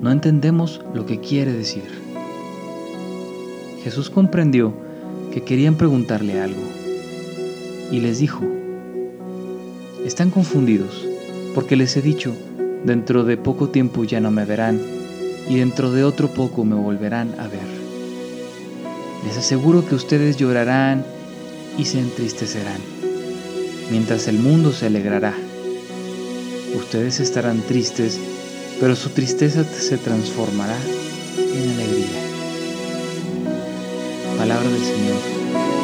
No entendemos lo que quiere decir. Jesús comprendió que querían preguntarle algo y les dijo, están confundidos porque les he dicho, dentro de poco tiempo ya no me verán y dentro de otro poco me volverán a ver. Les aseguro que ustedes llorarán y se entristecerán, mientras el mundo se alegrará. Ustedes estarán tristes pero su tristeza se transformará en alegría. Palabra del Señor.